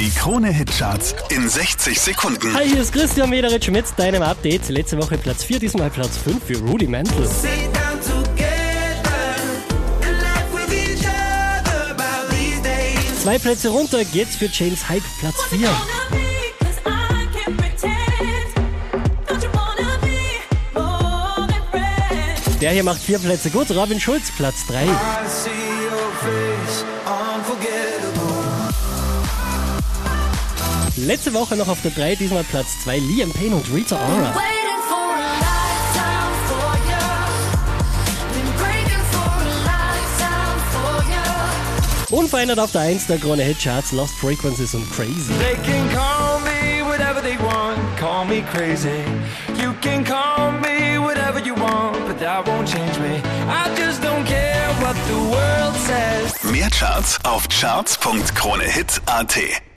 Die Krone-Hitcharts in 60 Sekunden. Hi, hier ist Christian Mederitsch mit deinem Update. Letzte Woche Platz 4, diesmal Platz 5 für Rudimental. These days. Zwei Plätze runter geht's für James Hype, Platz 4. Der hier macht vier Plätze gut, Robin Schulz, Platz 3. Letzte Woche noch auf der 3, diesmal Platz 2, Liam Payne und Rita Ora. Unverändert auf der 1 der Krone Hitcharts, Lost Frequencies und Crazy. They can call me whatever they want, call me crazy. You can call me whatever you want, but that won't change me. I just don't care what the world says. Mehr Charts auf charts.kronehit.at.